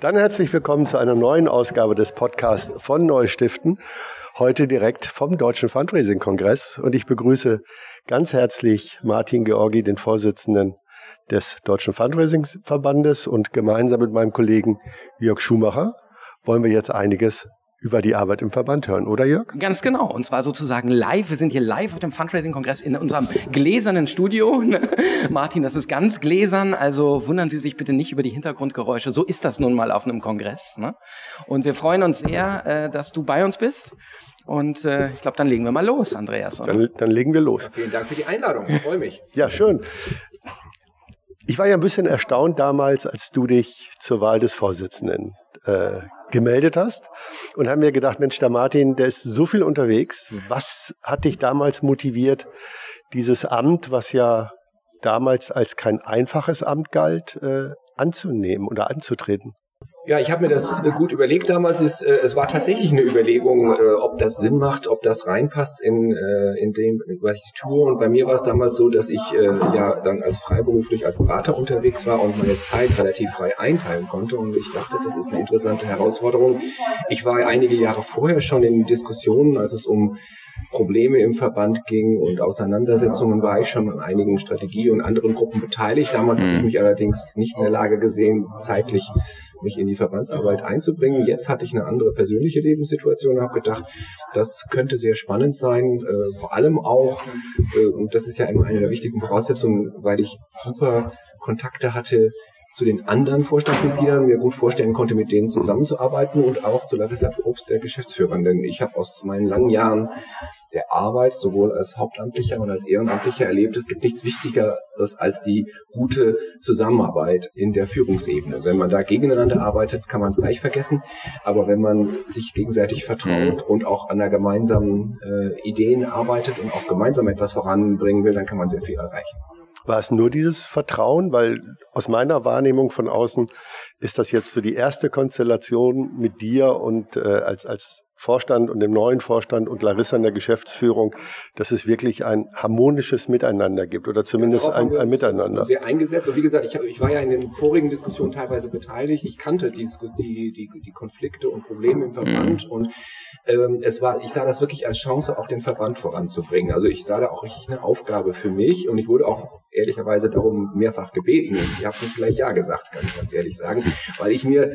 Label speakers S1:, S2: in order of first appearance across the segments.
S1: Dann herzlich willkommen zu einer neuen Ausgabe des Podcasts von Neustiften. Heute direkt vom Deutschen Fundraising-Kongress. Und ich begrüße ganz herzlich Martin Georgi, den Vorsitzenden des Deutschen Fundraising-Verbandes. Und gemeinsam mit meinem Kollegen Jörg Schumacher wollen wir jetzt einiges über die Arbeit im Verband hören, oder Jörg?
S2: Ganz genau. Und zwar sozusagen live. Wir sind hier live auf dem Fundraising-Kongress in unserem gläsernen Studio. Martin, das ist ganz gläsern, also wundern Sie sich bitte nicht über die Hintergrundgeräusche. So ist das nun mal auf einem Kongress. Ne? Und wir freuen uns sehr, äh, dass du bei uns bist. Und äh, ich glaube, dann legen wir mal los, Andreas.
S1: Dann, dann, legen wir los.
S3: Ja, vielen Dank für die Einladung. Ich freue mich.
S1: ja, schön. Ich war ja ein bisschen erstaunt damals, als du dich zur Wahl des Vorsitzenden äh, gemeldet hast und haben mir gedacht, Mensch, der Martin, der ist so viel unterwegs. Was hat dich damals motiviert, dieses Amt, was ja damals als kein einfaches Amt galt, äh, anzunehmen oder anzutreten?
S3: Ja, ich habe mir das äh, gut überlegt damals. Es, äh, es war tatsächlich eine Überlegung, äh, ob das Sinn macht, ob das reinpasst in, äh, in dem, was ich tue. Und bei mir war es damals so, dass ich äh, ja dann als freiberuflich, als Berater unterwegs war und meine Zeit relativ frei einteilen konnte. Und ich dachte, das ist eine interessante Herausforderung. Ich war einige Jahre vorher schon in Diskussionen, als es um Probleme im Verband ging und Auseinandersetzungen war ich schon an einigen Strategie- und anderen Gruppen beteiligt. Damals habe ich mhm. mich allerdings nicht in der Lage gesehen, zeitlich mich in die Verbandsarbeit einzubringen. Jetzt hatte ich eine andere persönliche Lebenssituation habe gedacht, das könnte sehr spannend sein, äh, vor allem auch, äh, und das ist ja eine der wichtigen Voraussetzungen, weil ich super Kontakte hatte zu den anderen Vorstandsmitgliedern mir gut vorstellen konnte, mit denen zusammenzuarbeiten und auch zu Larissa Probst, der Geschäftsführerin. Denn ich habe aus meinen langen Jahren der Arbeit, sowohl als Hauptamtlicher und als Ehrenamtlicher erlebt, es gibt nichts Wichtigeres als die gute Zusammenarbeit in der Führungsebene. Wenn man da gegeneinander arbeitet, kann man es gleich vergessen. Aber wenn man sich gegenseitig vertraut mhm. und auch an der gemeinsamen äh, Ideen arbeitet und auch gemeinsam etwas voranbringen will, dann kann man sehr viel erreichen.
S1: War es nur dieses Vertrauen? Weil aus meiner Wahrnehmung von außen ist das jetzt so die erste Konstellation mit dir und äh, als, als Vorstand und dem neuen Vorstand und Larissa in der Geschäftsführung, dass es wirklich ein harmonisches Miteinander gibt oder zumindest ja, ein, ein Miteinander.
S3: Sehr eingesetzt. Und wie gesagt, ich, ich war ja in den vorigen Diskussionen teilweise beteiligt. Ich kannte die, die, die, die Konflikte und Probleme im Verband mhm. und ähm, es war, ich sah das wirklich als Chance, auch den Verband voranzubringen. Also ich sah da auch richtig eine Aufgabe für mich und ich wurde auch ehrlicherweise darum mehrfach gebeten und ich habe nicht gleich Ja gesagt, kann ich ganz ehrlich sagen, weil ich mir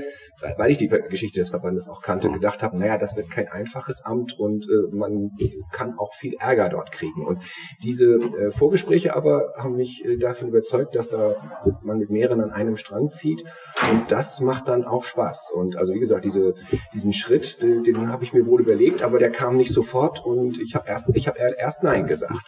S3: weil ich die Geschichte des Verbandes auch kannte, gedacht habe, naja, das wird kein einfaches Amt und äh, man kann auch viel Ärger dort kriegen. Und diese äh, Vorgespräche aber haben mich äh, davon überzeugt, dass da man mit mehreren an einem Strang zieht und das macht dann auch Spaß. Und also wie gesagt, diese, diesen Schritt, den, den habe ich mir wohl überlegt, aber der kam nicht sofort und ich habe erst, ich habe erst Nein gesagt.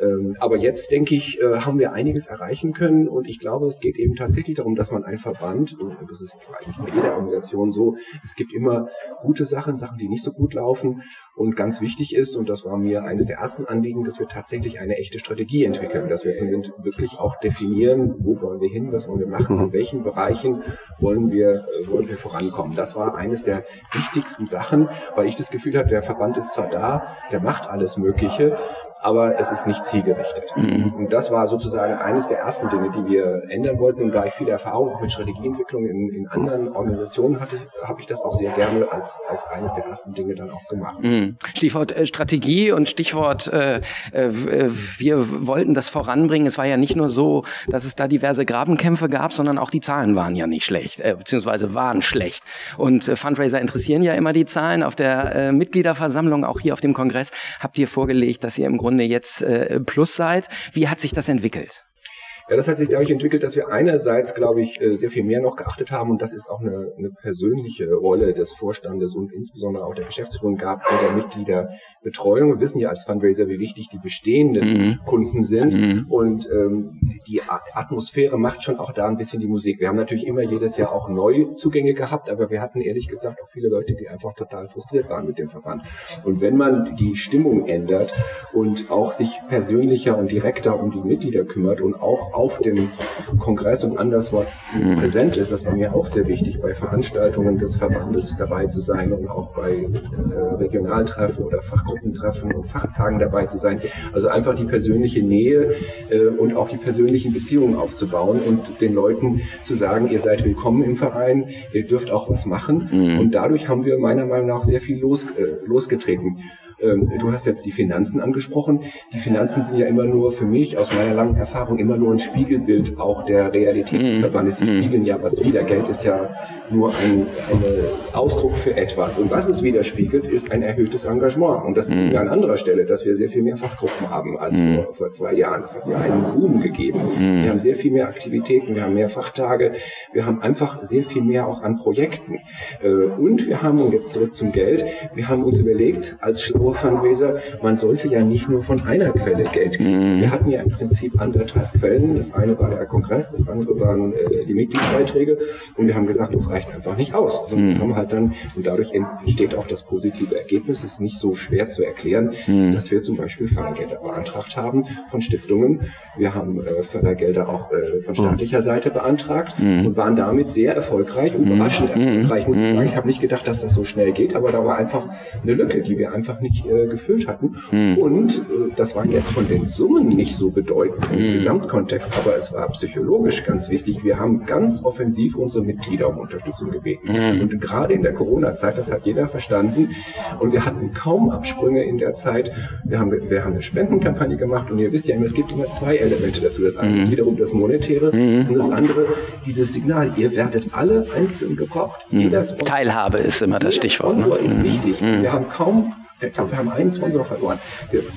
S3: Ähm, aber jetzt, denke ich, äh, haben wir einiges erreichen können und ich glaube, es geht eben tatsächlich darum, dass man ein Verband, und das ist eigentlich bei jeder Organisation so, es gibt immer gute Sachen, Sachen, die nicht so gut laufen und ganz wichtig ist, und das war mir eines der ersten Anliegen, dass wir tatsächlich eine echte Strategie entwickeln, dass wir zumindest wirklich auch definieren, wo wollen wir hin, was wollen wir machen, in welchen Bereichen wollen wir, äh, wollen wir vorankommen. Das war eines der wichtigsten Sachen, weil ich das Gefühl hatte, der Verband ist zwar da, der macht alles Mögliche, aber es ist nicht zielgerichtet. Mhm. Und das war sozusagen eines der ersten Dinge, die wir ändern wollten. Und da ich viel Erfahrung auch mit Strategieentwicklung in, in anderen Organisationen hatte, habe ich das auch sehr gerne als, als eines der ersten Dinge dann auch gemacht. Mhm.
S2: Stichwort äh, Strategie und Stichwort, äh, äh, wir wollten das voranbringen. Es war ja nicht nur so, dass es da diverse Grabenkämpfe gab, sondern auch die Zahlen waren ja nicht schlecht, äh, beziehungsweise waren schlecht. Und äh, Fundraiser interessieren ja immer die Zahlen. Auf der äh, Mitgliederversammlung, auch hier auf dem Kongress, habt ihr vorgelegt, dass ihr im Grunde Grunde jetzt äh, Plus seid. Wie hat sich das entwickelt?
S3: Ja, das hat sich dadurch entwickelt, dass wir einerseits, glaube ich, äh, sehr viel mehr noch geachtet haben und das ist auch eine, eine persönliche Rolle des Vorstandes und insbesondere auch der Geschäftsführung gab in der Mitgliederbetreuung. Wir wissen ja als Fundraiser, wie wichtig die bestehenden mhm. Kunden sind mhm. und ähm, die Atmosphäre macht schon auch da ein bisschen die Musik. Wir haben natürlich immer jedes Jahr auch Neuzugänge gehabt, aber wir hatten ehrlich gesagt auch viele Leute, die einfach total frustriert waren mit dem Verband. Und wenn man die Stimmung ändert und auch sich persönlicher und direkter um die Mitglieder kümmert und auch auf dem Kongress und anderswo mhm. präsent ist. Das war mir auch sehr wichtig, bei Veranstaltungen des Verbandes dabei zu sein und auch bei äh, Regionaltreffen oder Fachgruppentreffen und Fachtagen dabei zu sein. Also einfach die persönliche Nähe äh, und auch die persönlichen Beziehungen aufzubauen und den Leuten zu sagen, ihr seid willkommen im Verein, ihr dürft auch was machen. Mhm. Und dadurch haben wir meiner Meinung nach sehr viel los, äh, losgetreten. Ähm, du hast jetzt die Finanzen angesprochen. Die Finanzen sind ja immer nur für mich aus meiner langen Erfahrung immer nur ein Spiegelbild auch der Realität des mhm. Verbandes. Sie mhm. spiegeln ja was wieder. Geld ist ja nur ein, ein Ausdruck für etwas. Und was es widerspiegelt, ist ein erhöhtes Engagement. Und das sehen wir an anderer Stelle, dass wir sehr viel mehr Fachgruppen haben als mhm. vor, vor zwei Jahren. Das hat ja einen Boom gegeben. Wir haben sehr viel mehr Aktivitäten, wir haben mehr Fachtage, wir haben einfach sehr viel mehr auch an Projekten. Äh, und wir haben, und jetzt zurück zum Geld, wir haben uns überlegt, als schlaue Fundraiser, man sollte ja nicht nur von einer Quelle Geld geben. Mhm. Wir hatten ja im Prinzip anderthalb Quellen. Das eine war der Kongress, das andere waren äh, die Mitgliedsbeiträge. Und wir haben gesagt, das reicht einfach nicht aus. Sondern mhm. haben halt dann, und dadurch entsteht auch das positive Ergebnis, ist nicht so schwer zu erklären, mhm. dass wir zum Beispiel Fördergelder beantragt haben von Stiftungen. Wir haben äh, Fördergelder auch äh, von staatlicher Seite beantragt mhm. und waren damit sehr erfolgreich, überraschend mhm. erfolgreich, muss ich mhm. sagen. Ich habe nicht gedacht, dass das so schnell geht, aber da war einfach eine Lücke, die wir einfach nicht äh, gefüllt hatten. Mhm. Und äh, das war jetzt von den Summen nicht so bedeutend im mhm. Gesamtkontext, aber es war psychologisch ganz wichtig. Wir haben ganz offensiv unsere Mitglieder um Unterstützung gebeten. Mhm. Und gerade in der Corona-Zeit, das hat jeder verstanden. Und wir hatten kaum Absprünge in der Zeit. Wir haben, wir haben eine Spendenkampagne gemacht und ihr wisst ja immer, es gibt immer zwei Elemente dazu. Das eine ist mhm. wiederum das Monetäre mhm. und das andere dieses Signal. Ihr werdet alle einzeln gebraucht.
S2: Mhm. Teilhabe ist immer das Stichwort.
S3: Sponsor ne? ist wichtig. Wir haben kaum ich glaube, wir haben einen Sponsor verloren.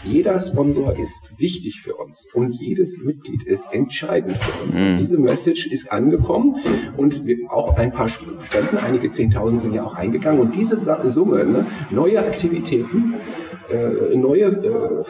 S3: Jeder Sponsor ist wichtig für uns und jedes Mitglied ist entscheidend für uns. Mhm. diese Message ist angekommen und wir, auch ein paar Spenden, einige Zehntausend sind ja auch eingegangen und diese Summe, ne, neue Aktivitäten, äh, neue äh,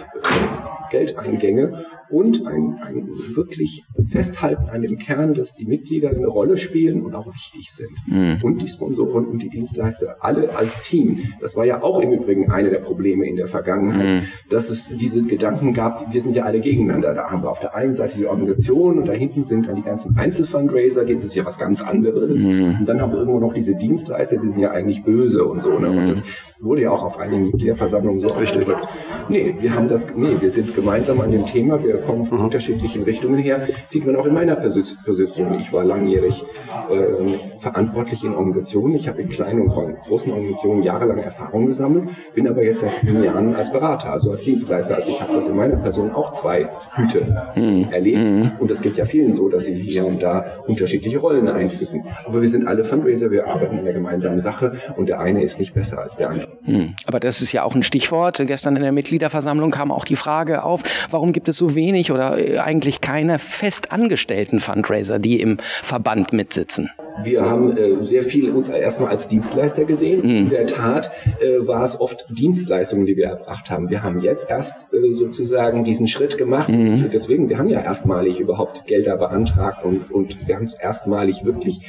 S3: Geldeingänge und ein, ein wirklich Festhalten an dem Kern, dass die Mitglieder eine Rolle spielen und auch wichtig sind. Mhm. Und die Sponsoren und die Dienstleister, alle als Team. Das war ja auch im Übrigen eine der Probleme in der Vergangenheit, mhm. dass es diese Gedanken gab, wir sind ja alle gegeneinander. Da haben wir auf der einen Seite die Organisation und da hinten sind dann die ganzen Einzelfundraiser, das ist ja was ganz anderes. Mhm. Und dann haben wir irgendwo noch diese Dienstleister, die sind ja eigentlich böse und so. Ne? Und mhm. das wurde ja auch auf einigen Mitgliederversammlungen so ausgedrückt. Nee, wir haben das, nee, wir sind gemeinsam an dem Thema, wir kommen von mhm. unterschiedlichen Richtungen her, sieht man auch in meiner Position. Ich war langjährig äh, verantwortlich in Organisationen. Ich habe in kleinen und großen Organisationen jahrelang Erfahrung gesammelt, bin aber jetzt seit vielen Jahren als Berater, also als Dienstleister. Also ich habe das in meiner Person auch zwei Hüte mhm. erlebt. Mhm. Und das geht ja vielen so, dass sie hier und da unterschiedliche Rollen einfügen. Aber wir sind alle Fundraiser, wir arbeiten in der gemeinsamen Sache und der eine ist nicht besser als der andere.
S2: Mhm. Aber das ist ja auch ein Stichwort. Gestern in der Mitgliederversammlung kam auch die Frage auf, warum gibt es so wenig oder äh, eigentlich keine festangestellten Fundraiser, die im Verband mitsitzen?
S3: Wir haben äh, sehr viel uns erstmal als Dienstleister gesehen. Mhm. In der Tat äh, war es oft Dienstleistungen, die wir erbracht haben. Wir haben jetzt erst äh, sozusagen diesen Schritt gemacht. Mhm. Deswegen, wir haben ja erstmalig überhaupt Gelder beantragt und, und wir haben erstmalig wirklich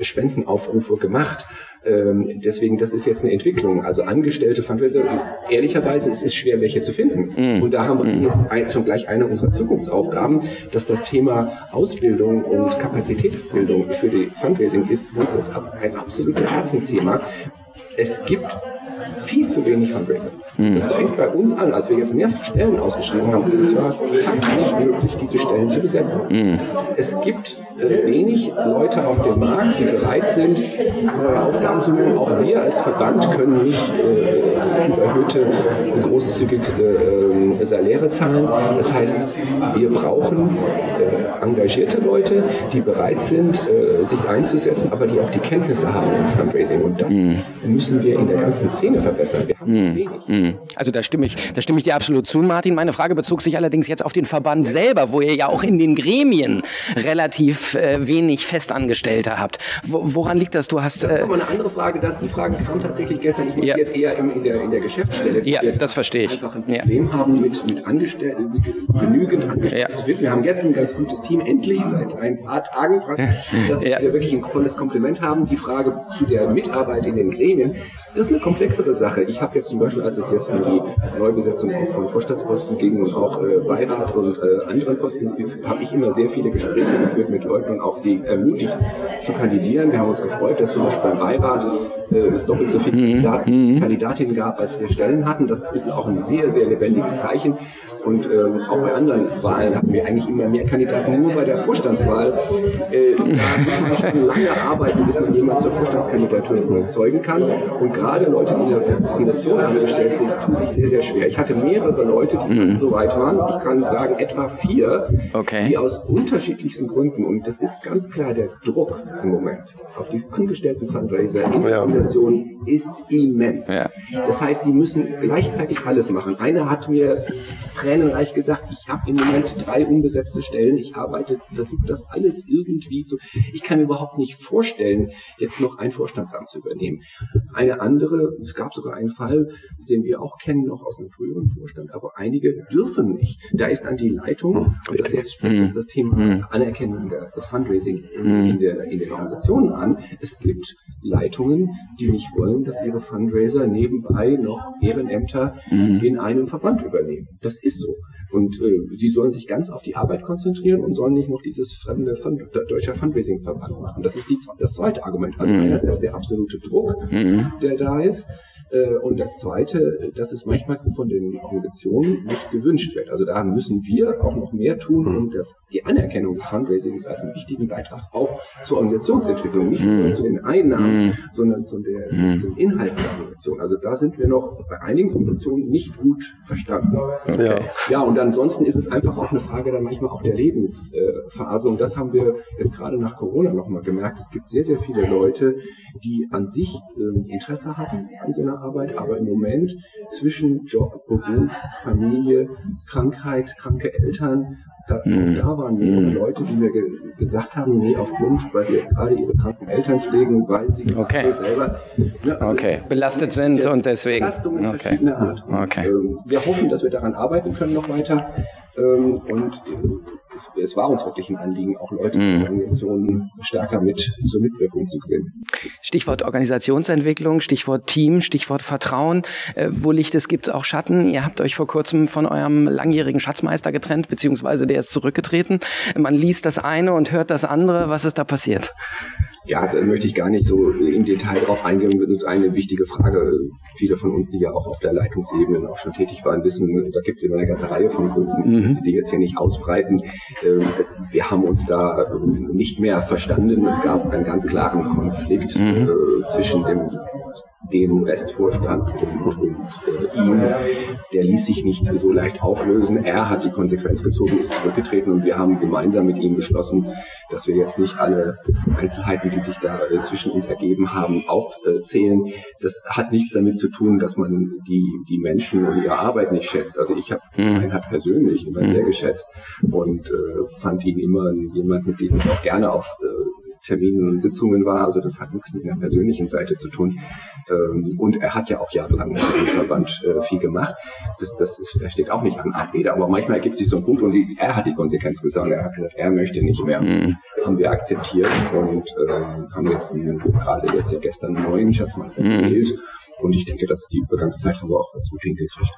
S3: Spendenaufrufe gemacht. Ähm, deswegen, das ist jetzt eine Entwicklung. Also Angestellte Fundraiser, ehrlicherweise es ist schwer, welche zu finden. Mm. Und da haben wir mm. jetzt ein, schon gleich eine unserer Zukunftsaufgaben, dass das Thema Ausbildung und Kapazitätsbildung für die Fundraising ist uns das ein absolutes Herzensthema. Es gibt viel zu wenig Fundraiser. Mhm. Das fängt bei uns an, als wir jetzt mehrfach Stellen ausgeschrieben haben. Es war fast nicht möglich, diese Stellen zu besetzen. Mhm. Es gibt äh, wenig Leute auf dem Markt, die bereit sind, neue Aufgaben zu nehmen. Auch wir als Verband können nicht äh, überhöhte, großzügigste äh, Saläre zahlen. Das heißt, wir brauchen äh, engagierte Leute, die bereit sind, äh, sich einzusetzen, aber die auch die Kenntnisse haben im Fundraising. Und das mhm. müssen wir in der ganzen Szene verbessern. Wir haben zu
S2: mhm. wenig. Mhm. Also da stimme ich, da stimme ich dir absolut zu, Martin. Meine Frage bezog sich allerdings jetzt auf den Verband selber, wo ihr ja auch in den Gremien relativ äh, wenig Festangestellte habt. Wo, woran liegt das? Du hast.
S3: Das ist äh, eine andere Frage. Die Frage kam tatsächlich gestern. Ich bin ja. jetzt eher in, in, der, in der Geschäftsstelle.
S2: Ja, das verstehe ich.
S3: Einfach ein Problem ja. haben mit, mit Angestellten, genügend Angestellten ja. Wir haben jetzt ein ganz gutes Team, endlich seit ein paar Tagen, dass ja. wir wirklich ein volles Kompliment haben. Die Frage zu der Mitarbeit in den Gremien, das ist eine komplexe bessere Sache. Ich habe jetzt zum Beispiel, als es jetzt um die Neubesetzung von Vorstandsposten ging und auch äh, Beirat und äh, anderen Posten, habe ich immer sehr viele Gespräche geführt mit Leuten und auch sie ermutigt zu kandidieren. Wir haben uns gefreut, dass zum Beispiel beim Beirat äh, es doppelt so viele mhm. Kandidaten, mhm. Kandidatinnen gab, als wir Stellen hatten. Das ist auch ein sehr, sehr lebendiges Zeichen. Und ähm, auch bei anderen Wahlen hatten wir eigentlich immer mehr Kandidaten. Nur bei der Vorstandswahl, äh, da muss man schon lange arbeiten, bis man jemanden zur Vorstandskandidatur überzeugen kann. Und gerade Leute, die in der Organisation angestellt sind, tun sich sehr, sehr schwer. Ich hatte mehrere Leute, die mhm. so weit waren. Ich kann sagen, etwa vier, okay. die aus unterschiedlichsten Gründen, und das ist ganz klar der Druck im Moment auf die angestellten Fundraiser in der Organisation ist immens. Ja. Das heißt, die müssen gleichzeitig alles machen. Einer hat mir tränenreich gesagt, ich habe im Moment drei unbesetzte Stellen, ich arbeite, versuche das alles irgendwie zu. Ich kann mir überhaupt nicht vorstellen, jetzt noch ein Vorstandsamt zu übernehmen. Eine andere, es gab sogar einen Fall, den wir auch kennen, noch aus einem früheren Vorstand, aber einige dürfen nicht. Da ist dann die Leitung, und das jetzt spricht jetzt das Thema mhm. Anerkennung des Fundraising in, der, in den Organisationen an. Es gibt Leitungen, die nicht wollen, dass ihre Fundraiser nebenbei noch Ehrenämter mhm. in einem Verband übernehmen. Das ist so. Und äh, die sollen sich ganz auf die Arbeit konzentrieren und sollen nicht noch dieses fremde Fund, deutscher Fundraising-Verband machen. Das ist die, das zweite Argument. Also mhm. einerseits der absolute Druck, mhm. der da ist. Äh, und das Zweite, dass es manchmal von den Organisationen nicht gewünscht wird. Also da müssen wir auch noch mehr tun, um das, die Anerkennung des Fundraisings als einen wichtigen Beitrag auch zur Organisationsentwicklung, nicht nur zu den Einnahmen, sondern zu der, zum Inhalt der Organisation. Also da sind wir noch bei einigen Organisationen nicht gut verstanden. Okay. Ja, und ansonsten ist es einfach auch eine Frage dann manchmal auch der Lebensphase. Und das haben wir jetzt gerade nach Corona nochmal gemerkt. Es gibt sehr, sehr viele Leute, die an sich ähm, Interesse haben an so einer Arbeit, aber im Moment zwischen Job, Beruf, Familie, Krankheit, kranke Eltern, da, mhm. da waren mehrere mhm. Leute, die mir ge gesagt haben, nee, aufgrund, weil sie jetzt gerade ihre kranken Eltern pflegen, weil sie
S2: okay.
S3: selber
S2: ne, also okay. belastet sind und deswegen.
S3: Belastungen okay. verschiedener Art.
S2: Okay. Und,
S3: ähm, wir hoffen, dass wir daran arbeiten können noch weiter. Ähm, und äh, es war uns wirklich ein Anliegen, auch Leute mhm. in Organisationen stärker mit zur Mitwirkung zu gewinnen.
S2: Stichwort Organisationsentwicklung, Stichwort Team, Stichwort Vertrauen. Äh, wo Licht es gibt auch Schatten. Ihr habt euch vor kurzem von eurem langjährigen Schatzmeister getrennt, beziehungsweise der ist zurückgetreten. Man liest das eine und hört das andere. Was ist da passiert?
S3: Ja, also möchte ich gar nicht so im Detail drauf eingehen. Das ist eine wichtige Frage. Viele von uns, die ja auch auf der Leitungsebene auch schon tätig waren, wissen, da gibt es immer eine ganze Reihe von Gründen, mhm. die jetzt hier nicht ausbreiten. Ähm, wir haben uns da nicht mehr verstanden. Es gab einen ganz klaren Konflikt mhm. Äh, zwischen dem dem Restvorstand und, und äh, ihm. Der ließ sich nicht so leicht auflösen. Er hat die Konsequenz gezogen, ist zurückgetreten und wir haben gemeinsam mit ihm beschlossen, dass wir jetzt nicht alle Einzelheiten, die sich da äh, zwischen uns ergeben haben, aufzählen. Das hat nichts damit zu tun, dass man die, die Menschen und ihre Arbeit nicht schätzt. Also ich habe mhm. Reinhard persönlich immer mhm. sehr geschätzt und äh, fand ihn immer jemand, mit dem ich auch gerne auf äh, Terminen und Sitzungen war. Also das hat nichts mit einer persönlichen Seite zu tun. Ähm, und er hat ja auch jahrelang im Verband äh, viel gemacht. Das, das ist, er steht auch nicht an Abrede, aber manchmal ergibt sich so ein Punkt und die, er hat die Konsequenz gesagt. Er hat gesagt, er möchte nicht mehr. Mhm. Haben wir akzeptiert und äh, haben jetzt einen, gerade jetzt ja gestern einen neuen Schatzmeister mhm. gewählt. Und ich denke, dass die Übergangszeit haben wir auch ganz gut hingekriegt.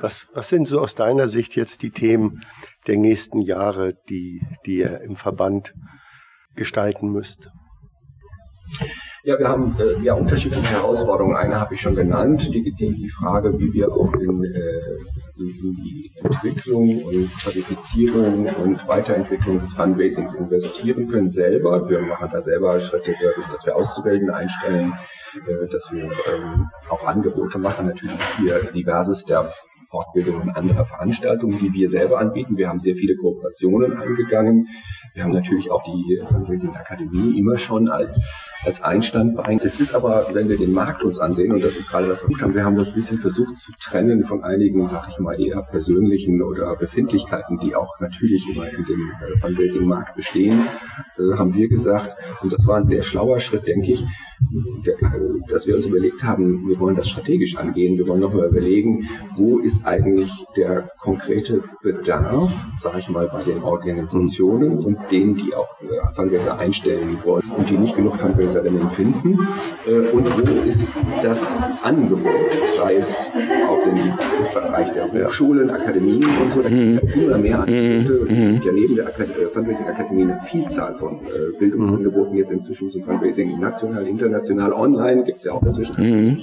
S1: Was, was sind so aus deiner Sicht jetzt die Themen der nächsten Jahre, die, die ihr im Verband gestalten müsst?
S3: Ja, wir haben äh, ja unterschiedliche Herausforderungen. Eine habe ich schon genannt, die, die, Frage, wie wir auch in, äh, in die Entwicklung und Qualifizierung und Weiterentwicklung des Fundraisings investieren können selber. Wir machen da selber Schritte dass wir Auszubildende einstellen, äh, dass wir ähm, auch Angebote machen, natürlich hier diverses der Fortbildungen anderer Veranstaltungen, die wir selber anbieten. Wir haben sehr viele Kooperationen eingegangen. Wir haben natürlich auch die Fundraising Akademie immer schon als, als Einstandbein. Es ist aber, wenn wir den Markt uns ansehen, und das ist gerade das, was wir haben, das ein bisschen versucht zu trennen von einigen, sag ich mal, eher persönlichen oder Befindlichkeiten, die auch natürlich immer in dem äh, Fundraising-Markt bestehen, äh, haben wir gesagt, und das war ein sehr schlauer Schritt, denke ich, dass wir uns überlegt haben, wir wollen das strategisch angehen, wir wollen nochmal überlegen, wo ist eigentlich der konkrete Bedarf, sage ich mal, bei den Organisationen und denen, die auch äh, Fundraiser einstellen wollen und die nicht genug Fundraiserinnen finden äh, und wo ist das Angebot, sei es auf dem Bereich der Hochschulen, Akademien und so, da gibt es ja immer mehr Angebote, mhm. ja neben der äh, Fundraising-Akademie eine Vielzahl von äh, Bildungsangeboten jetzt inzwischen zum Fundraising national, international, online, gibt es ja auch dazwischen. Mhm.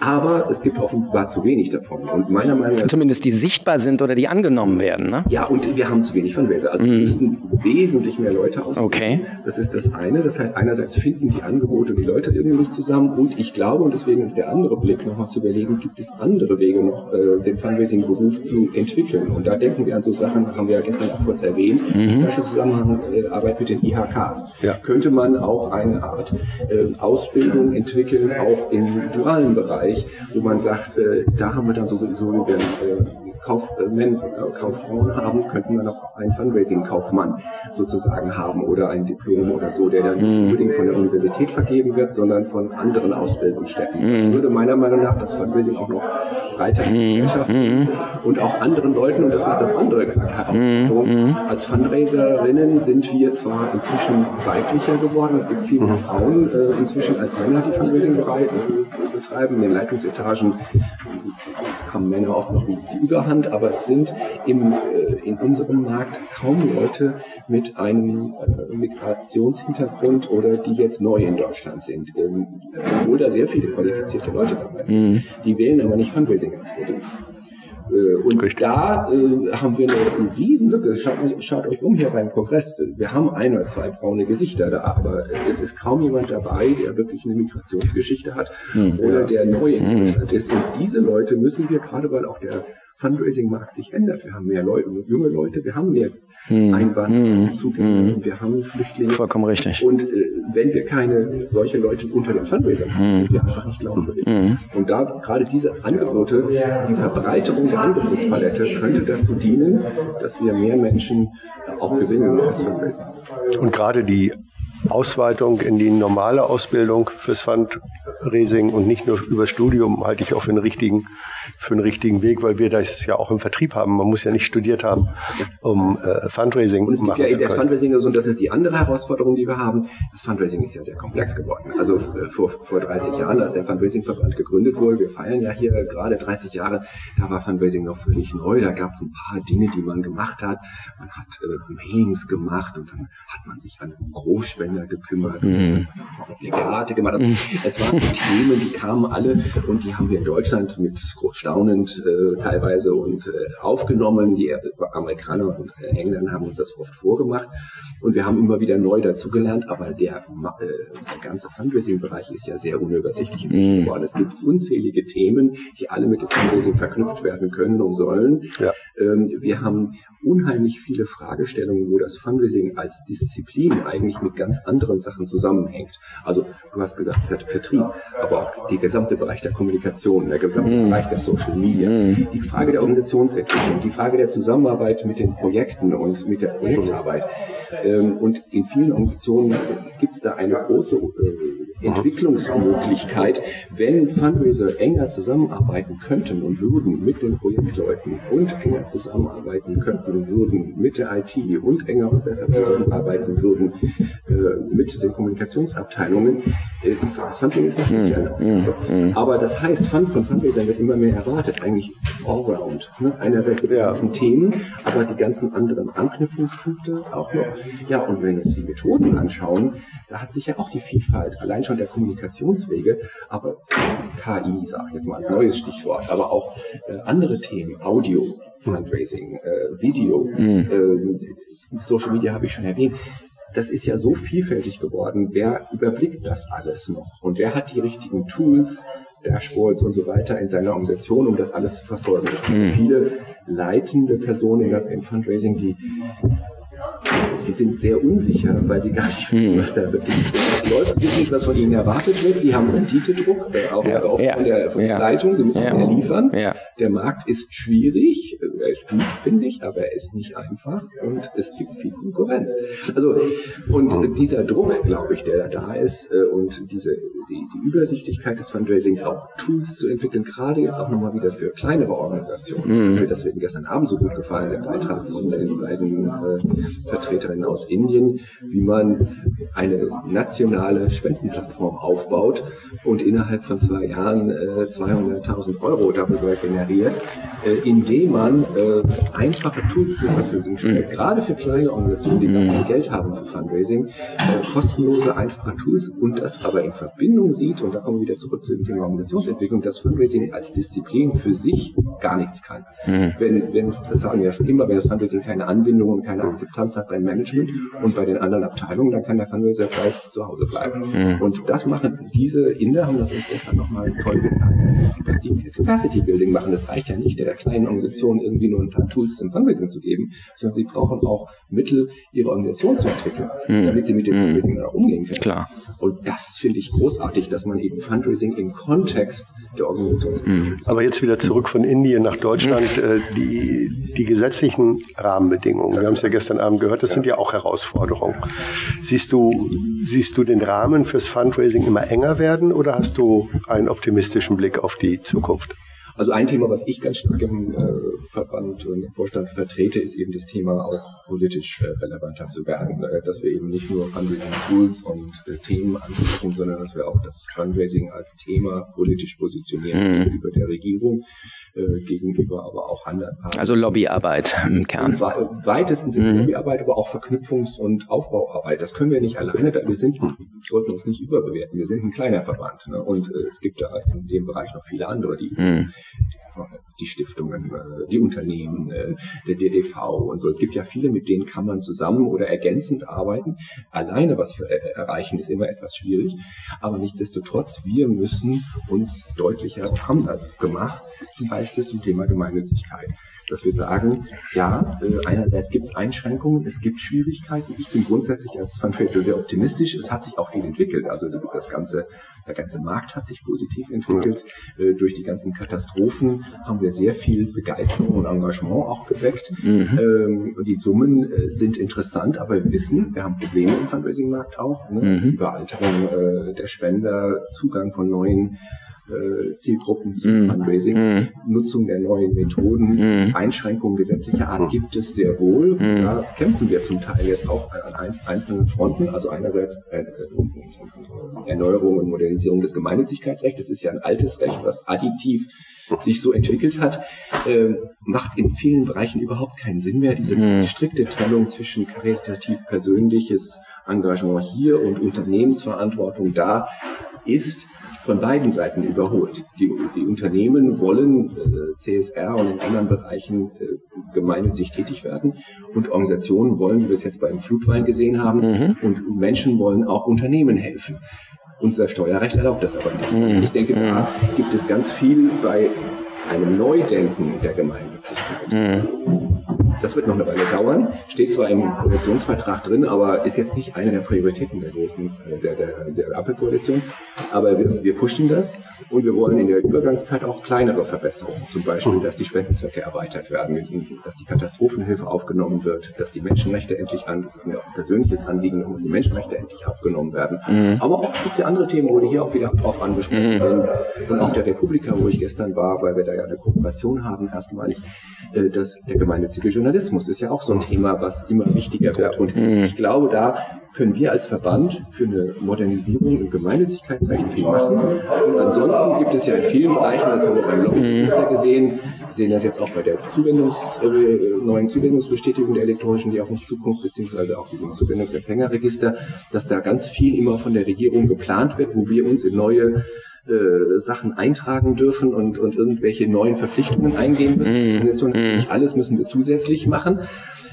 S3: Aber es gibt offenbar zu wenig davon. Und meiner Meinung nach.
S2: Zumindest die sichtbar sind oder die angenommen werden, ne?
S3: Ja, und wir haben zu wenig Fundraiser. Also wir müssten wesentlich mehr Leute ausbilden.
S2: Okay.
S3: Das ist das eine. Das heißt, einerseits finden die Angebote die Leute irgendwie nicht zusammen. Und ich glaube, und deswegen ist der andere Blick nochmal zu überlegen, gibt es andere Wege noch, äh, den Fundraising-Beruf zu entwickeln. Und da denken wir an so Sachen, haben wir ja gestern auch kurz erwähnt, mhm. zum Beispiel Zusammenhang äh, Arbeit mit den IHKs. Ja. Könnte man auch eine Art äh, Ausbildung entwickeln, auch im dualen Bereich, wo man sagt, äh, da haben wir dann sowieso den Kaufmänner, äh, Kauffrauen haben, könnten wir noch einen Fundraising-Kaufmann sozusagen haben oder ein Diplom oder so, der dann nicht mhm. unbedingt von der Universität vergeben wird, sondern von anderen Ausbildungsstätten. Das mhm. würde meiner Meinung nach das Fundraising auch noch breiter in die Gesellschaft und auch anderen Leuten, und das ist das andere Herausforderung, als Fundraiserinnen sind wir zwar inzwischen weiblicher geworden, es gibt viel mehr Frauen äh, inzwischen als Männer, die Fundraising betreiben. In den Leitungsetagen haben Männer oft noch die Überhand, aber es sind im, äh, in unserem Markt kaum Leute mit einem äh, Migrationshintergrund oder die jetzt neu in Deutschland sind. Ähm, obwohl da sehr viele qualifizierte Leute dabei sind. Mhm. Die wählen aber nicht Fundraising als Beruf. Äh, und Richtig. da äh, haben wir eine, eine Riesenlücke. Schaut, schaut, euch um hier beim Kongress. Wir haben ein oder zwei braune Gesichter da, aber es ist kaum jemand dabei, der wirklich eine Migrationsgeschichte hat mhm. oder der neu in hm. Deutschland ist. Und diese Leute müssen wir, gerade weil auch der Fundraising-Markt sich ändert. Wir haben mehr Leute, junge Leute, wir haben mehr hm. Einwanderer, hm. hm. wir haben Flüchtlinge.
S2: Vollkommen richtig.
S3: Und äh, wenn wir keine solche Leute unter den Fundraisern haben, hm. sind wir einfach nicht glaubwürdig. Hm. Und da gerade diese Angebote, die Verbreiterung der Angebotspalette könnte dazu dienen, dass wir mehr Menschen auch gewinnen fürs Fundraising.
S1: Und gerade die Ausweitung in die normale Ausbildung fürs Fundraising und nicht nur über Studium halte ich auch für einen richtigen, für einen richtigen Weg, weil wir das ja auch im Vertrieb haben. Man muss ja nicht studiert haben, um äh, Fundraising
S3: und es machen gibt ja, zu können. Das Fundraising ist, und das ist die andere Herausforderung, die wir haben. Das Fundraising ist ja sehr komplex geworden. Also äh, vor, vor 30 Jahren, als der Fundraising-Verband gegründet wurde, wir feiern ja hier gerade 30 Jahre, da war Fundraising noch völlig neu. Da gab es ein paar Dinge, die man gemacht hat. Man hat äh, Mailings gemacht und dann hat man sich an Großspenden Länder gekümmert, mhm. Gemacht. Also, mhm. Es waren Themen, die kamen alle und die haben wir in Deutschland mit groß staunend äh, teilweise und äh, aufgenommen. Die Amerikaner und äh, Engländer haben uns das oft vorgemacht und wir haben immer wieder neu dazugelernt, aber der, äh, der ganze Fundraising-Bereich ist ja sehr unübersichtlich inzwischen mhm. geworden. Es gibt unzählige Themen, die alle mit dem Fundraising verknüpft werden können und sollen. Ja. Ähm, wir haben unheimlich viele Fragestellungen, wo das Fundraising als Disziplin eigentlich mit ganz anderen Sachen zusammenhängt. Also du hast gesagt Vertrieb, aber auch der gesamte Bereich der Kommunikation, der gesamte mm. Bereich der Social Media, mm. die Frage der Organisationsentwicklung, die Frage der Zusammenarbeit mit den Projekten und mit der Projektarbeit. Ähm, und in vielen Organisationen gibt es da eine große äh, Entwicklungsmöglichkeit, wenn Fundraiser enger zusammenarbeiten könnten und würden mit den Projektleuten und enger zusammenarbeiten könnten und würden mit der IT und enger und besser zusammenarbeiten würden äh, mit den Kommunikationsabteilungen. Äh, das Funding ist nicht mm, Aber das heißt, Fund von Fundraisern wird immer mehr erwartet, eigentlich allround. Ne? Einerseits die ja. ganzen Themen, aber die ganzen anderen Anknüpfungspunkte auch noch. Ja, und wenn wir uns die Methoden anschauen, da hat sich ja auch die Vielfalt, allein schon der Kommunikationswege, aber KI, sage ich jetzt mal als neues Stichwort, aber auch äh, andere Themen, Audio, Fundraising, äh, Video, mhm. äh, Social Media habe ich schon erwähnt. Das ist ja so vielfältig geworden. Wer überblickt das alles noch? Und wer hat die richtigen Tools, Dashboards und so weiter in seiner Organisation, um das alles zu verfolgen? Es gibt mhm. viele leitende Personen im Fundraising, die sie sind sehr unsicher, weil sie gar nicht wissen, hm. was da wirklich was läuft. Sie wissen nicht, was von ihnen erwartet wird. Sie haben Renditedruck, äh, auch, ja. auch von der, von der Leitung. Sie müssen ja. mehr liefern. Ja. Der Markt ist schwierig. Er ist gut, finde ich, aber er ist nicht einfach und es gibt viel Konkurrenz. Also, und dieser Druck, glaube ich, der da ist äh, und diese, die, die Übersichtlichkeit des Fundraisings, auch Tools zu entwickeln, gerade jetzt auch nochmal wieder für kleinere Organisationen. Mhm. Mir deswegen gestern Abend so gut gefallen, der Beitrag von den beiden äh, Vertreterinnen aus Indien, wie man eine nationale Spendenplattform aufbaut und innerhalb von zwei Jahren äh, 200.000 Euro darüber generiert, äh, indem man äh, einfache Tools zur Verfügung stellt, mhm. gerade für kleine Organisationen, die gar kein mhm. Geld haben für Fundraising, äh, kostenlose, einfache Tools und das aber in Verbindung sieht, und da kommen wir wieder zurück zu dem Thema Organisationsentwicklung, dass Fundraising als Disziplin für sich gar nichts kann. Mhm. Wenn, wenn, das sagen wir ja schon immer, wenn das Fundraising keine Anbindung und keine Akzeptanz hat beim Management und bei den anderen Abteilungen, dann kann der Fundraiser gleich zu Hause bleiben. Mhm. Und das machen diese Inder, haben das uns gestern nochmal toll gezeigt, dass die Capacity Building machen. Das reicht ja nicht, der kleinen Organisation irgendwie nur ein paar Tools zum Fundraising zu geben, sondern sie brauchen auch Mittel, ihre Organisation zu entwickeln, mhm. damit sie mit dem mhm. Fundraising dann auch umgehen können.
S2: Klar.
S3: Und das finde ich großartig, dass man eben Fundraising im Kontext der Organisation mhm.
S1: Aber jetzt wieder zurück von Indien nach Deutschland, äh, die, die gesetzlichen Rahmenbedingungen. Wir haben es ja gestern Abend gehört, das ja. sind ja auch Herausforderungen. Siehst du, siehst du den Rahmen fürs Fundraising immer enger werden oder hast du einen optimistischen Blick auf die Zukunft?
S3: Also ein Thema, was ich ganz stark im äh, Verband und im Vorstand vertrete, ist eben das Thema auch politisch äh, relevanter zu werden. Äh, dass wir eben nicht nur Fundraising-Tools und äh, Themen ansprechen, sondern dass wir auch das Fundraising als Thema politisch positionieren mhm. gegenüber der Regierung, äh, gegenüber aber auch anderen
S2: Partnern. Also Lobbyarbeit im Kern.
S3: Im weitesten Sinne mhm. Lobbyarbeit, aber auch Verknüpfungs- und Aufbauarbeit. Das können wir nicht alleine, da wir sind, sollten uns nicht überbewerten. Wir sind ein kleiner Verband ne? und äh, es gibt da in dem Bereich noch viele andere, die mhm die Stiftungen, äh, die Unternehmen, äh, der DDV und so. Es gibt ja viele, mit denen kann man zusammen oder ergänzend arbeiten. Alleine was äh, erreichen ist immer etwas schwierig, aber nichtsdestotrotz, wir müssen uns deutlicher, haben das gemacht, zum Beispiel zum Thema Gemeinnützigkeit dass wir sagen, ja, äh, einerseits gibt es Einschränkungen, es gibt Schwierigkeiten. Ich bin grundsätzlich als Fundraiser sehr optimistisch. Es hat sich auch viel entwickelt. Also das ganze, der ganze Markt hat sich positiv entwickelt. Äh, durch die ganzen Katastrophen haben wir sehr viel Begeisterung und Engagement auch geweckt. Mhm. Ähm, die Summen äh, sind interessant, aber wir wissen, wir haben Probleme im Fundraising-Markt auch. Ne? Mhm. Überalterung der Spender, Zugang von neuen äh, Zielgruppen zum mm. Fundraising, mm. Nutzung der neuen Methoden, mm. Einschränkungen gesetzlicher Art gibt es sehr wohl. Mm. Da kämpfen wir zum Teil jetzt auch an einzelnen Fronten. Also einerseits äh, Erneuerung und Modernisierung des Gemeinnützigkeitsrechts. Das ist ja ein altes Recht, was additiv sich so entwickelt hat, äh, macht in vielen Bereichen überhaupt keinen Sinn mehr. Diese mm. strikte Trennung zwischen karitativ persönliches Engagement hier und Unternehmensverantwortung da ist von beiden Seiten überholt. Die, die Unternehmen wollen äh, CSR und in anderen Bereichen äh, gemeinnützig tätig werden und Organisationen wollen, wie wir es jetzt beim Flutwein gesehen haben, mhm. und Menschen wollen auch Unternehmen helfen. Unser Steuerrecht erlaubt das aber nicht. Mhm. Ich denke, da mhm. gibt es ganz viel bei einem Neudenken der Gemeinnützigkeit. Mhm. Das wird noch eine Weile dauern. Steht zwar im Koalitionsvertrag drin, aber ist jetzt nicht eine der Prioritäten der großen, äh, der, der, der Ampelkoalition. Aber wir, wir pushen das und wir wollen in der Übergangszeit auch kleinere Verbesserungen. Zum Beispiel, dass die Spendenzwecke erweitert werden, dass die Katastrophenhilfe aufgenommen wird, dass die Menschenrechte endlich an, das ist mir auch ein persönliches Anliegen, dass die Menschenrechte endlich aufgenommen werden. Mhm. Aber auch ja andere Themen, die hier auch wieder drauf angesprochen mhm. Und auch der Republika, wo ich gestern war, weil wir da ja eine Kooperation haben, erstmalig, äh, dass der gemeinnützige Journalismus Journalismus ist ja auch so ein Thema, was immer wichtiger wird. Und mhm. ich glaube, da können wir als Verband für eine Modernisierung im Gemeinnützigkeitsrecht viel machen. Und ansonsten gibt es ja in vielen Bereichen, das haben wir beim Lobbyregister gesehen, wir sehen das jetzt auch bei der Zuwendungs, äh, neuen Zuwendungsbestätigung der elektronischen, die auf uns zukommt, beziehungsweise auch diesem Zuwendungsempfängerregister, dass da ganz viel immer von der Regierung geplant wird, wo wir uns in neue äh, Sachen eintragen dürfen und, und irgendwelche neuen Verpflichtungen eingehen müssen. Mm. Nicht alles müssen wir zusätzlich machen.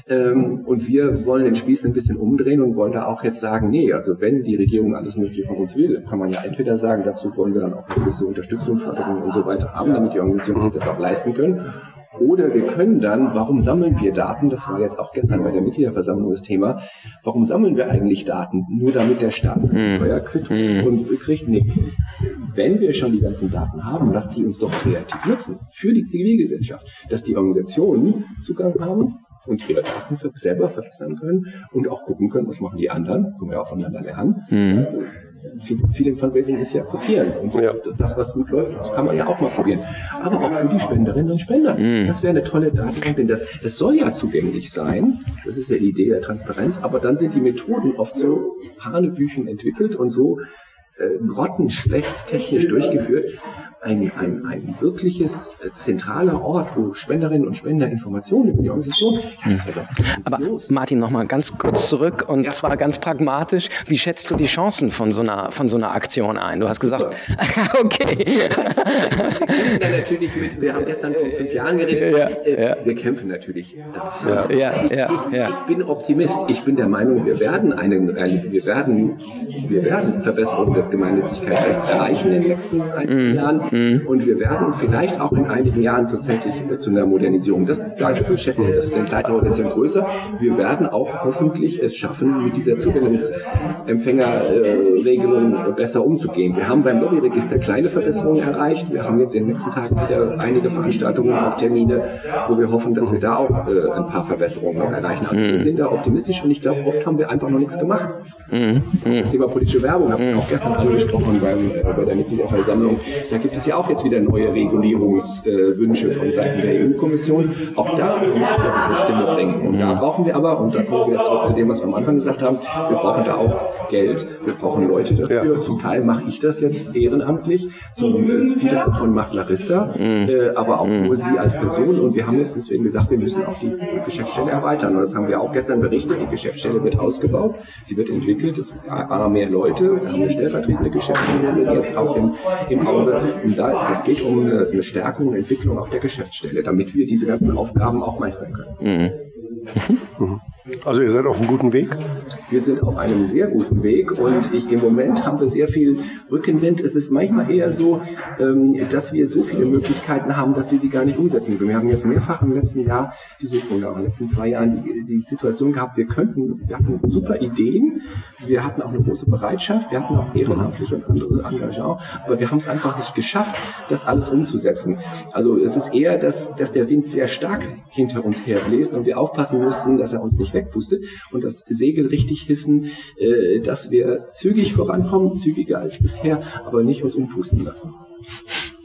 S3: Ähm, und wir wollen den Spieß ein bisschen umdrehen und wollen da auch jetzt sagen, nee, also wenn die Regierung alles Mögliche von uns will, kann man ja entweder sagen, dazu wollen wir dann auch eine gewisse Unterstützung, Förderung und so weiter haben, damit die Organisationen sich das auch leisten können. Oder wir können dann, warum sammeln wir Daten? Das war jetzt auch gestern bei der Mitgliederversammlung das Thema. Warum sammeln wir eigentlich Daten? Nur damit der Staat seine Steuerquittung
S2: Mm.
S3: und kriegt? Nee. Wenn wir schon die ganzen Daten haben, lass die uns doch kreativ nutzen. Für die Zivilgesellschaft. Dass die Organisationen Zugang haben und ihre Daten selber verbessern können und auch gucken können, was machen die anderen. Können wir auch voneinander lernen.
S2: Mhm.
S3: Viel, im Fundraising ist ja kopieren. Und so,
S1: Ja.
S3: das, was gut läuft, das kann man ja auch mal probieren. Aber auch für die Spenderinnen und Spender. Das wäre eine tolle Datenbank, denn das, es soll ja zugänglich sein. Das ist ja die Idee der Transparenz. Aber dann sind die Methoden oft so Hanebüchen entwickelt und so äh, grottenschlecht technisch durchgeführt. Ein, ein, ein wirkliches äh, zentraler Ort, wo Spenderinnen und Spender Informationen über die Organisation, ja, das wäre doch
S2: Aber
S3: grandios.
S2: Martin, noch mal ganz kurz zurück und
S3: Ja.
S2: zwar ganz pragmatisch. Wie schätzt du die Chancen von so einer, von so einer Aktion ein? Du hast gesagt, okay.
S3: Wir natürlich mit, wir haben gestern vor fünf Jahren geredet,
S2: Ja,
S3: äh,
S2: ja.
S3: wir kämpfen natürlich.
S2: Ja,
S3: ich,
S2: ja,
S3: ich,
S2: ja.
S3: ich bin Optimist. Ich bin der Meinung, wir werden einen, einen wir werden, wir werden Verbesserungen des Gemeinnützigkeitsrechts erreichen in den nächsten ein, zwei
S2: Mhm.
S3: Und wir werden vielleicht auch in einigen Jahren tatsächlich zu einer Modernisierung. Das, da schätze ich, das den Zeithorizont größer. Wir werden auch hoffentlich es schaffen, mit dieser Zuwendungsempfängerregelung äh, besser umzugehen. Wir haben beim Lobbyregister kleine Verbesserungen erreicht. Wir haben jetzt in den nächsten Tagen wieder einige Veranstaltungen, auch Termine, wo wir hoffen, dass wir da auch äh, ein paar Verbesserungen noch erreichen. Also wir sind da optimistisch und ich glaube, oft haben wir einfach noch nichts gemacht. Das Thema politische Werbung habe ich auch gestern angesprochen beim, äh, bei der Mitgliederversammlung. Da gibt es ja auch jetzt wieder neue Regulierungswünsche von Seiten der EU-Kommission. Auch da müssen wir unsere Stimme bringen. Und da brauchen wir aber, und da kommen wir zurück zu dem, was wir am Anfang gesagt haben, wir brauchen da auch Geld, wir brauchen Leute dafür.
S1: Ja.
S3: Zum Teil mache ich das jetzt ehrenamtlich, so äh, vieles davon macht Larissa, äh, aber auch nur sie als Person. Und wir haben jetzt deswegen gesagt, wir müssen auch die Geschäftsstelle erweitern. Und das haben wir auch gestern berichtet. Die Geschäftsstelle wird ausgebaut, sie wird entwickelt, es waren mehr Leute, wir haben eine stellvertretende Geschäftsführerin jetzt auch im, im Auge. Und da, das geht um eine, eine Stärkung und Entwicklung auch der Geschäftsstelle, damit wir diese ganzen Aufgaben auch meistern können.
S1: Also ihr seid auf einem guten Weg.
S3: Wir sind auf einem sehr guten Weg und ich, im Moment haben wir sehr viel Rückenwind. Es ist manchmal eher so, ähm, dass wir so viele Möglichkeiten haben, dass wir sie gar nicht umsetzen können. Wir haben jetzt mehrfach im letzten Jahr, diese, oder in den letzten zwei Jahren die, die Situation gehabt, wir könnten, wir hatten super Ideen, wir hatten auch eine große Bereitschaft, wir hatten auch ehrenamtliche und andere Engagement, aber wir haben es einfach nicht geschafft, das alles umzusetzen. Also es ist eher, dass, dass der Wind sehr stark hinter uns herbläst und wir aufpassen müssen, dass er uns nicht wegpustet und das Segel richtig hissen, äh, dass wir zügig vorankommen, zügiger als bisher, aber nicht uns umpusten lassen.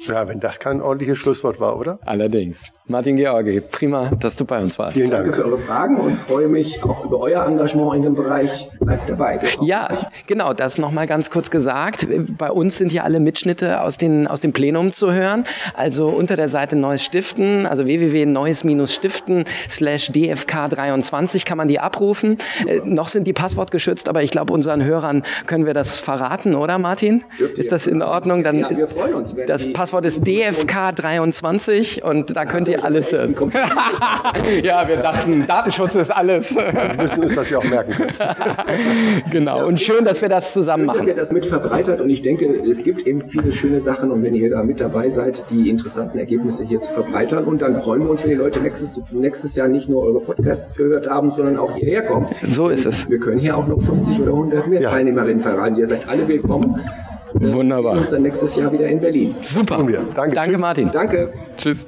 S1: Ja, wenn das kein ordentliches Schlusswort war, oder?
S2: Allerdings. Martin Georgi, prima, dass du bei uns warst.
S1: Vielen
S3: Danke
S1: Dank.
S3: für eure Fragen und freue mich auch über euer Engagement in dem Bereich. Bleibt dabei.
S2: Ja, genau, das nochmal ganz kurz gesagt. Bei uns sind ja alle Mitschnitte aus, den, aus dem Plenum zu hören. Also unter der Seite Neues Stiften, also www.neues-stiften slash dfk23 kann man die abrufen. Äh, noch sind die Passwort geschützt, aber ich glaube, unseren Hörern können wir das verraten, oder Martin?
S3: Dürft.
S2: Ist das in Ordnung? Dann
S3: Ja, wir
S2: ist,
S3: freuen uns, wenn
S2: das
S3: die-
S2: Passwort ist dfk23 und da könnt ihr alles hören. ja, wir dachten, Datenschutz ist alles.
S1: Wir müssen uns das ja auch merken
S2: genau. Und schön, dass wir das zusammen
S3: dass
S2: machen.
S3: ihr das mit verbreitert und ich denke, es gibt eben viele schöne Sachen und wenn ihr da mit dabei seid, die interessanten Ergebnisse hier zu verbreitern und dann freuen wir uns, wenn die Leute nächstes, nächstes Jahr nicht nur eure Podcasts gehört haben, sondern auch hierher kommen.
S2: So ist es.
S3: Wir können hier auch noch 50 oder 100 mehr
S1: Ja.
S3: Teilnehmerinnen verraten. Ihr seid alle willkommen. Wir
S2: Wunderbar.
S3: sehen uns dann nächstes Jahr wieder in Berlin.
S2: Super.
S1: tun wir. Danke.
S2: Danke,
S1: Tschüss.
S2: Martin.
S3: Danke.
S2: Tschüss.